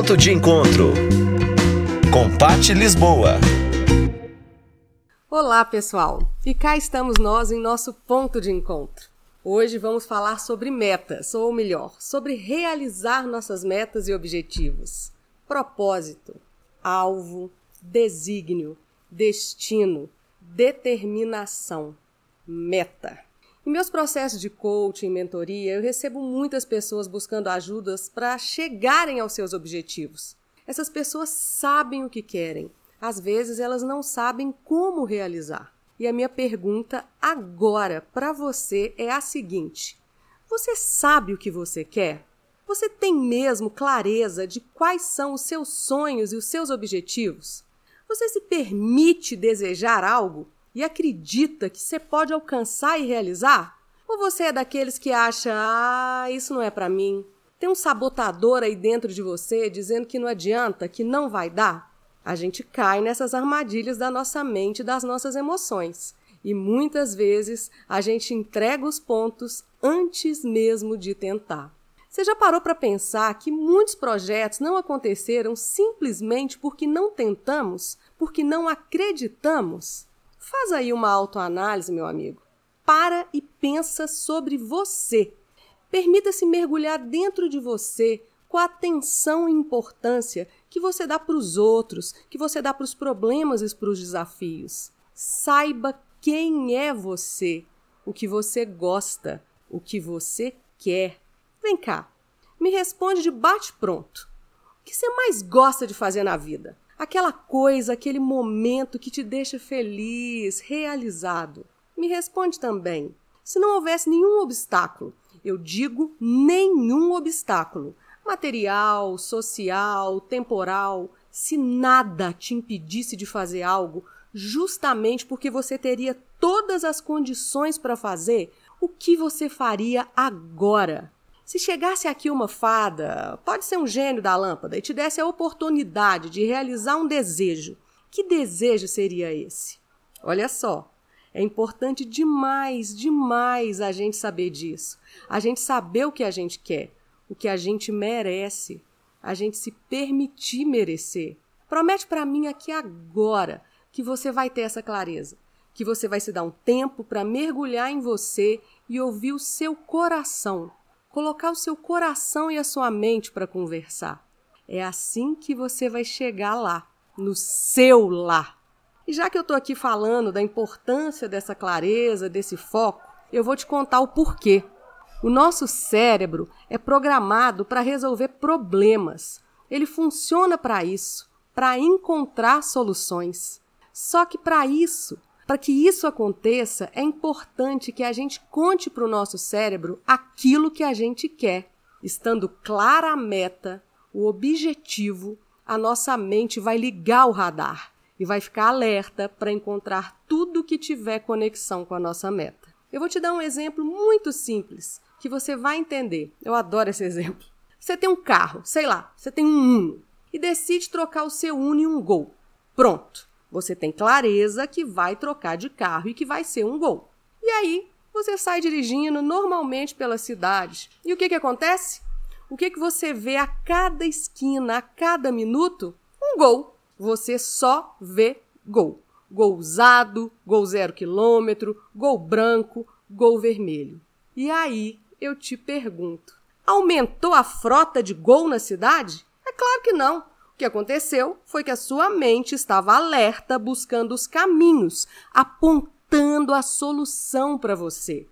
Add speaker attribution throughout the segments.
Speaker 1: Ponto de Encontro com Pati Lisboa.
Speaker 2: Olá, pessoal! E cá estamos nós em nosso ponto de encontro. Hoje vamos falar sobre metas, ou melhor, sobre realizar nossas metas e objetivos. Propósito, alvo, desígnio, destino, determinação, meta. Em meus processos de coaching mentoria, eu recebo muitas pessoas buscando ajudas para chegarem aos seus objetivos. Essas pessoas sabem o que querem, às vezes elas não sabem como realizar. E a minha pergunta agora para você é a seguinte: você sabe o que você quer? Você tem mesmo clareza de quais são os seus sonhos e os seus objetivos? Você se permite desejar algo e acredita que você pode alcançar e realizar? Ou você é daqueles que acha, ah, isso não é para mim? Tem um sabotador aí dentro de você dizendo que não adianta, que não vai dar? A gente cai nessas armadilhas da nossa mente, das nossas emoções. E muitas vezes a gente entrega os pontos antes mesmo de tentar. Você já parou para pensar que muitos projetos não aconteceram simplesmente porque não tentamos, porque não acreditamos? Faz aí uma autoanálise, meu amigo. Para e pensa sobre você. Permita-se mergulhar dentro de você com a atenção e importância que você dá para os outros, que você dá para os problemas e para os desafios. Saiba quem é você, o que você gosta, o que você quer. Vem cá, me responde de bate-pronto. O que você mais gosta de fazer na vida? Aquela coisa, aquele momento que te deixa feliz, realizado. Me responde também. Se não houvesse nenhum obstáculo, eu digo nenhum obstáculo, material, social, temporal, se nada te impedisse de fazer algo, justamente porque você teria todas as condições para fazer, o que você faria agora? Se chegasse aqui uma fada, pode ser um gênio da lâmpada, e te desse a oportunidade de realizar um desejo, que desejo seria esse? Olha só, é importante demais, demais a gente saber disso. A gente saber o que a gente quer, o que a gente merece, a gente se permitir merecer. Promete para mim aqui agora que você vai ter essa clareza, que você vai se dar um tempo para mergulhar em você e ouvir o seu coração colocar o seu coração e a sua mente para conversar. É assim que você vai chegar lá, no seu lá. E já que eu estou aqui falando da importância dessa clareza, desse foco, eu vou te contar o porquê. O nosso cérebro é programado para resolver problemas. Ele funciona para isso, para encontrar soluções. Só que para isso, para que isso aconteça, é importante que a gente conte para o nosso cérebro aquilo que a gente quer. Estando clara a meta, o objetivo, a nossa mente vai ligar o radar e vai ficar alerta para encontrar tudo que tiver conexão com a nossa meta. Eu vou te dar um exemplo muito simples que você vai entender. Eu adoro esse exemplo. Você tem um carro, sei lá, você tem um Uno e decide trocar o seu Uno em um Gol. Pronto. Você tem clareza que vai trocar de carro e que vai ser um gol. E aí, você sai dirigindo normalmente pela cidade. E o que, que acontece? O que, que você vê a cada esquina, a cada minuto? Um gol. Você só vê gol. Gol usado, gol zero quilômetro, gol branco, gol vermelho. E aí eu te pergunto: aumentou a frota de gol na cidade? É claro que não que aconteceu foi que a sua mente estava alerta, buscando os caminhos, apontando a solução para você.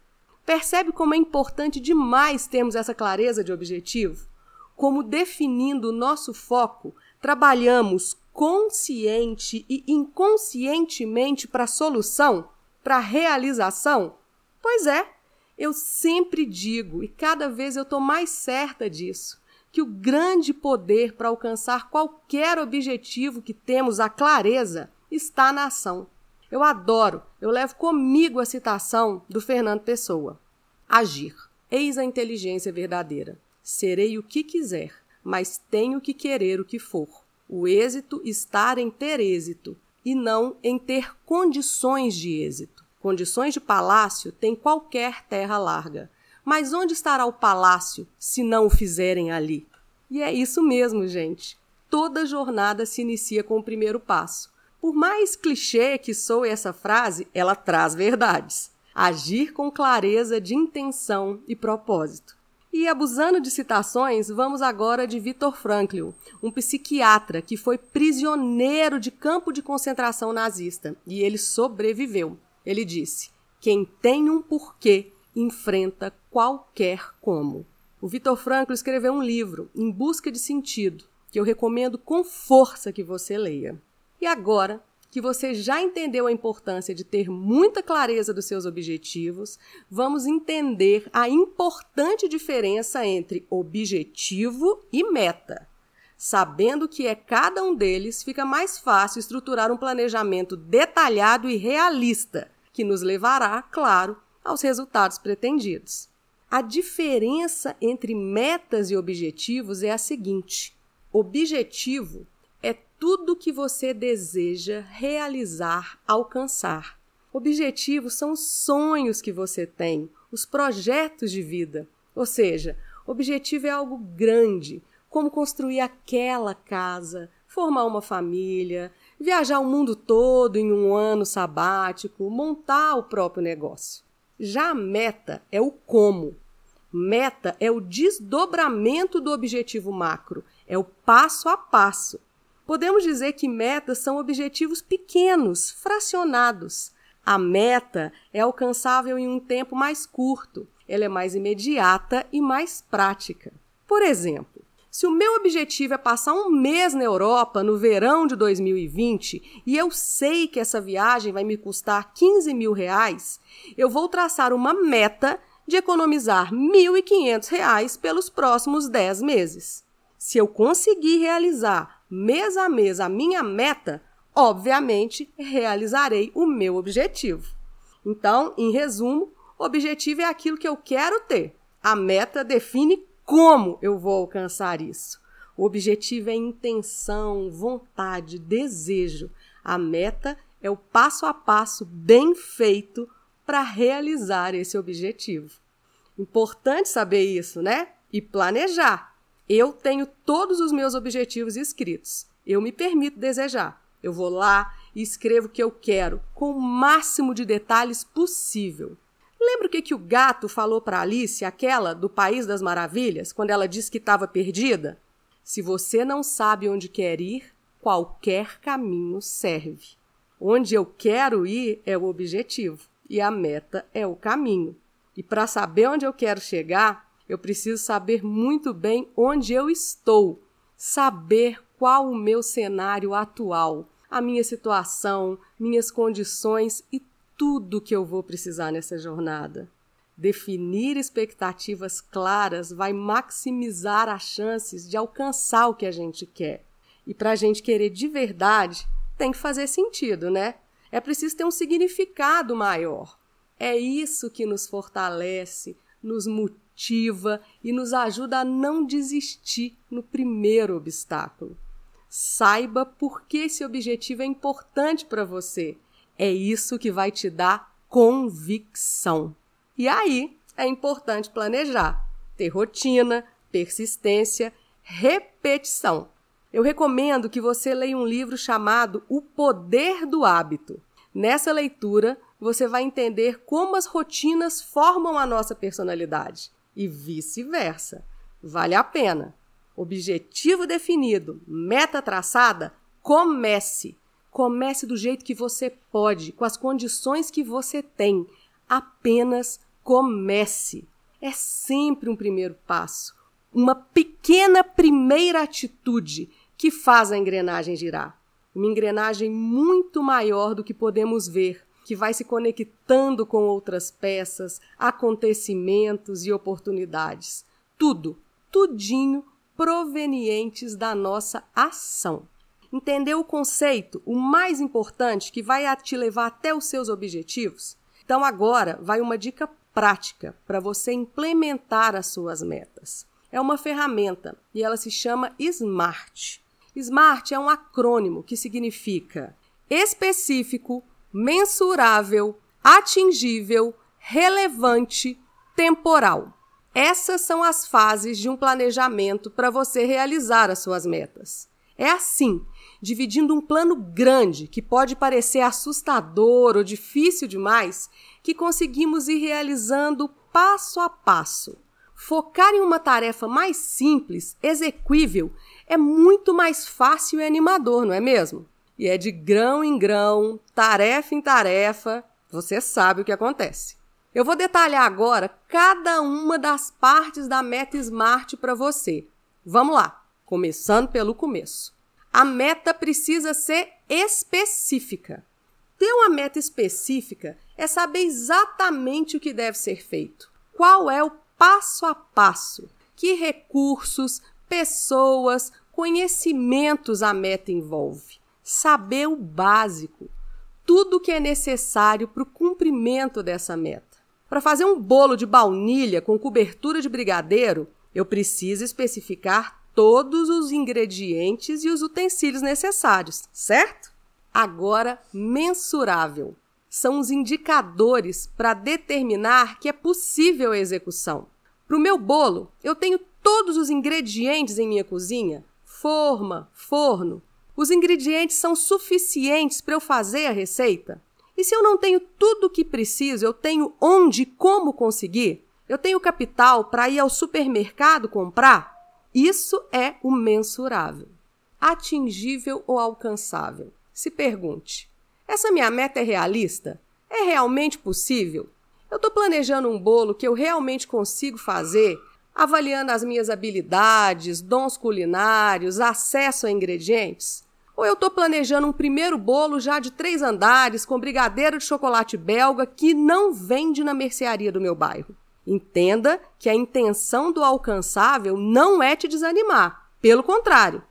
Speaker 2: Percebe como é importante demais termos essa clareza de objetivo? Como definindo o nosso foco, trabalhamos consciente e inconscientemente para a solução, para a realização? Pois é, eu sempre digo e cada vez eu estou mais certa disso que o grande poder para alcançar qualquer objetivo que temos a clareza está na ação. Eu adoro, eu levo comigo a citação do Fernando Pessoa. Agir. Eis a inteligência verdadeira. Serei o que quiser, mas tenho que querer o que for. O êxito está em ter êxito e não em ter condições de êxito. Condições de palácio tem qualquer terra larga. Mas onde estará o palácio se não o fizerem ali? E é isso mesmo, gente. Toda jornada se inicia com o primeiro passo. Por mais clichê que soe essa frase, ela traz verdades. Agir com clareza de intenção e propósito. E abusando de citações, vamos agora de Viktor Frankl, um psiquiatra que foi prisioneiro de campo de concentração nazista e ele sobreviveu. Ele disse: Quem tem um porquê enfrenta qualquer como. O Viktor Frankl escreveu um livro, Em Busca de Sentido, que eu recomendo com força que você leia. E agora que você já entendeu a importância de ter muita clareza dos seus objetivos, vamos entender a importante diferença entre objetivo e meta. Sabendo que é cada um deles, fica mais fácil estruturar um planejamento detalhado e realista, que nos levará, claro, aos resultados pretendidos. A diferença entre metas e objetivos é a seguinte: objetivo é tudo que você deseja realizar, alcançar. Objetivos são os sonhos que você tem, os projetos de vida. Ou seja, objetivo é algo grande, como construir aquela casa, formar uma família, viajar o mundo todo em um ano sabático, montar o próprio negócio. Já a meta é o como. Meta é o desdobramento do objetivo macro, é o passo a passo. Podemos dizer que metas são objetivos pequenos, fracionados. A meta é alcançável em um tempo mais curto, ela é mais imediata e mais prática. Por exemplo, se o meu objetivo é passar um mês na Europa no verão de 2020 e eu sei que essa viagem vai me custar 15 mil reais, eu vou traçar uma meta de economizar R$ 1.500 pelos próximos 10 meses. Se eu conseguir realizar mês a mês a minha meta, obviamente realizarei o meu objetivo. Então, em resumo, objetivo é aquilo que eu quero ter. A meta define como eu vou alcançar isso. O objetivo é intenção, vontade, desejo. A meta é o passo a passo bem feito para realizar esse objetivo. Importante saber isso, né? E planejar. Eu tenho todos os meus objetivos escritos. Eu me permito desejar. Eu vou lá e escrevo o que eu quero, com o máximo de detalhes possível. Lembra o que, que o gato falou para Alice, aquela do País das Maravilhas, quando ela disse que estava perdida? Se você não sabe onde quer ir, qualquer caminho serve. Onde eu quero ir é o objetivo e a meta é o caminho. E para saber onde eu quero chegar, eu preciso saber muito bem onde eu estou, saber qual o meu cenário atual, a minha situação, minhas condições e tudo que eu vou precisar nessa jornada. Definir expectativas claras vai maximizar as chances de alcançar o que a gente quer. E para a gente querer de verdade, tem que fazer sentido, né? É preciso ter um significado maior. É isso que nos fortalece, nos motiva e nos ajuda a não desistir no primeiro obstáculo. Saiba por que esse objetivo é importante para você é isso que vai te dar convicção. E aí é importante planejar, ter rotina, persistência, repetição. Eu recomendo que você leia um livro chamado O Poder do Hábito. Nessa leitura, você vai entender como as rotinas formam a nossa personalidade e vice-versa. Vale a pena. Objetivo definido, meta traçada, comece. Comece do jeito que você pode, com as condições que você tem. Apenas comece. É sempre um primeiro passo, uma pequena primeira atitude que faz a engrenagem girar. Uma engrenagem muito maior do que podemos ver, que vai se conectando com outras peças, acontecimentos e oportunidades. Tudo, tudinho provenientes da nossa ação. Entendeu o conceito, o mais importante que vai te levar até os seus objetivos? Então agora vai uma dica prática para você implementar as suas metas. É uma ferramenta e ela se chama SMART. SMART é um acrônimo que significa específico, mensurável, atingível, relevante, temporal. Essas são as fases de um planejamento para você realizar as suas metas. É assim, dividindo um plano grande, que pode parecer assustador ou difícil demais, que conseguimos ir realizando passo a passo. Focar em uma tarefa mais simples, exequível, é muito mais fácil e animador, não é mesmo? E é de grão em grão, tarefa em tarefa, você sabe o que acontece. Eu vou detalhar agora cada uma das partes da meta Smart para você. Vamos lá, começando pelo começo. A meta precisa ser específica. Ter uma meta específica é saber exatamente o que deve ser feito. Qual é o passo a passo? Que recursos, pessoas, conhecimentos a meta envolve? Saber o básico, tudo o que é necessário para o cumprimento dessa meta. Para fazer um bolo de baunilha com cobertura de brigadeiro, eu preciso especificar todos os ingredientes e os utensílios necessários, certo? Agora, mensurável. São os indicadores para determinar que é possível a execução. Para o meu bolo, eu tenho todos os ingredientes em minha cozinha: forma, forno. Os ingredientes são suficientes para eu fazer a receita? E se eu não tenho tudo o que preciso, eu tenho onde e como conseguir? Eu tenho capital para ir ao supermercado comprar? Isso é o mensurável. Atingível ou alcançável? Se pergunte: essa minha meta é realista? É realmente possível? Eu estou planejando um bolo que eu realmente consigo fazer, avaliando as minhas habilidades, dons culinários, acesso a ingredientes? Ou eu estou planejando um primeiro bolo já de três andares com brigadeiro de chocolate belga que não vende na mercearia do meu bairro? Entenda que a intenção do alcançável não é te desanimar. Pelo contrário,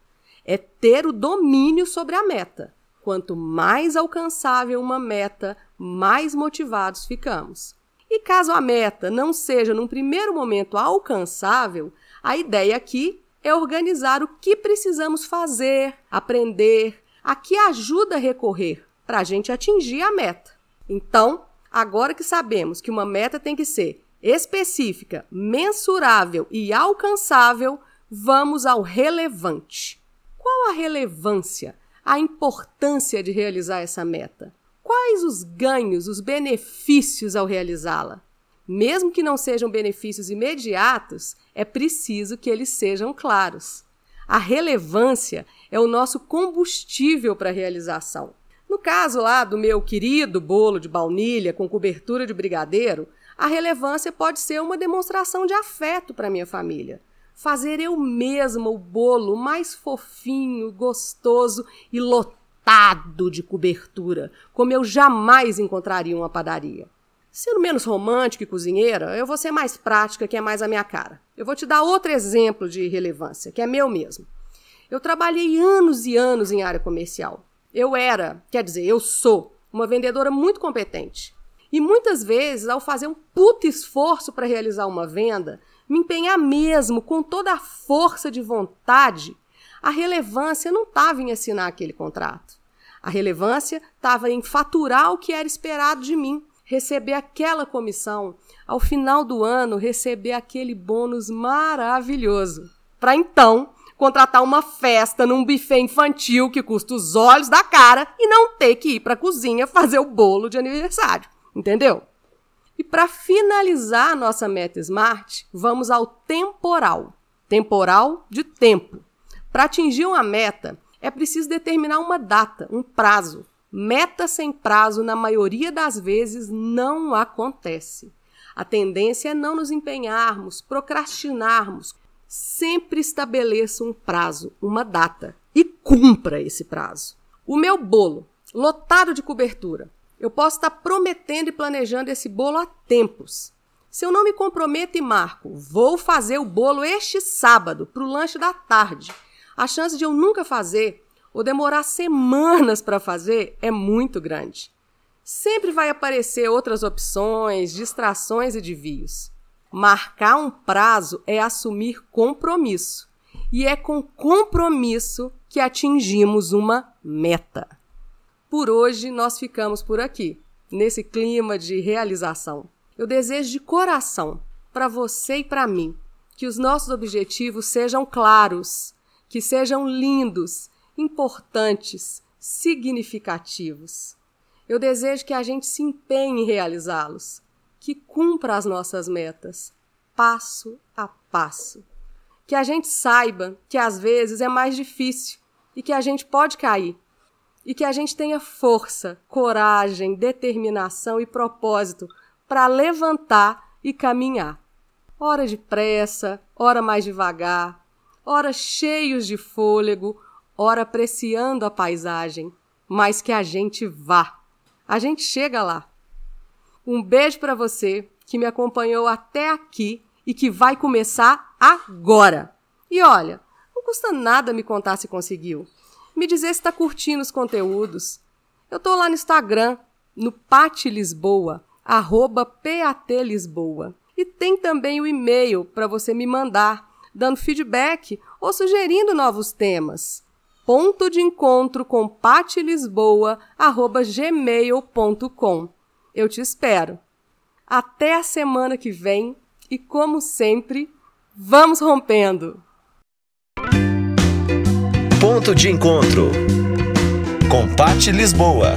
Speaker 2: é ter o domínio sobre a meta. Quanto mais alcançável uma meta, mais motivados ficamos. E caso a meta não seja, num primeiro momento, alcançável, a ideia aqui é organizar o que precisamos fazer, aprender, a que ajuda recorrer para a gente atingir a meta. Então, agora que sabemos que uma meta tem que ser específica, mensurável e alcançável, vamos ao relevante. Qual a relevância, a importância de realizar essa meta? Quais os ganhos, os benefícios ao realizá-la? Mesmo que não sejam benefícios imediatos, é preciso que eles sejam claros. A relevância é o nosso combustível para a realização. No caso lá do meu querido bolo de baunilha com cobertura de brigadeiro, a relevância pode ser uma demonstração de afeto para minha família. Fazer eu mesma o bolo mais fofinho, gostoso e lotado de cobertura, como eu jamais encontraria em uma padaria. Sendo menos romântica e cozinheira, eu vou ser mais prática, que é mais a minha cara. Eu vou te dar outro exemplo de relevância, que é meu mesmo. Eu trabalhei anos e anos em área comercial. Eu era, quer dizer, eu sou, uma vendedora muito competente. E muitas vezes, ao fazer um puto esforço para realizar uma venda, me empenhar mesmo com toda a força de vontade, a relevância não estava em assinar aquele contrato. A relevância estava em faturar o que era esperado de mim, receber aquela comissão, ao final do ano receber aquele bônus maravilhoso. Para então contratar uma festa num buffet infantil que custa os olhos da cara e não ter que ir para a cozinha fazer o bolo de aniversário. Entendeu? E para finalizar a nossa meta SMART, vamos ao temporal. Temporal de tempo. Para atingir uma meta, é preciso determinar uma data, um prazo. Meta sem prazo, na maioria das vezes, não acontece. A tendência é não nos empenharmos, procrastinarmos. Sempre estabeleça um prazo, uma data e cumpra esse prazo. O meu bolo, lotado de cobertura, eu posso estar prometendo e planejando esse bolo há tempos. Se eu não me comprometo e marco, vou fazer o bolo este sábado para o lanche da tarde. A chance de eu nunca fazer ou demorar semanas para fazer é muito grande. Sempre vai aparecer outras opções, distrações e desvios. Marcar um prazo é assumir compromisso. E é com compromisso que atingimos uma meta. Por hoje nós ficamos por aqui, nesse clima de realização. Eu desejo de coração para você e para mim que os nossos objetivos sejam claros, que sejam lindos, importantes, significativos. Eu desejo que a gente se empenhe em realizá-los, que cumpra as nossas metas, passo a passo. Que a gente saiba que às vezes é mais difícil e que a gente pode cair. E que a gente tenha força, coragem, determinação e propósito para levantar e caminhar. Hora de pressa, hora mais devagar, hora cheios de fôlego, hora apreciando a paisagem, mas que a gente vá. A gente chega lá. Um beijo para você que me acompanhou até aqui e que vai começar agora. E olha, não custa nada me contar se conseguiu. Me dizer se está curtindo os conteúdos. Eu tô lá no Instagram, no Pat Lisboa, arroba PAT Lisboa. E tem também o e-mail para você me mandar, dando feedback ou sugerindo novos temas. Ponto de encontro com Lisboa, arroba gmail.com. Eu te espero. Até a semana que vem e, como sempre, vamos rompendo!
Speaker 1: Ponto de encontro com Pati Lisboa.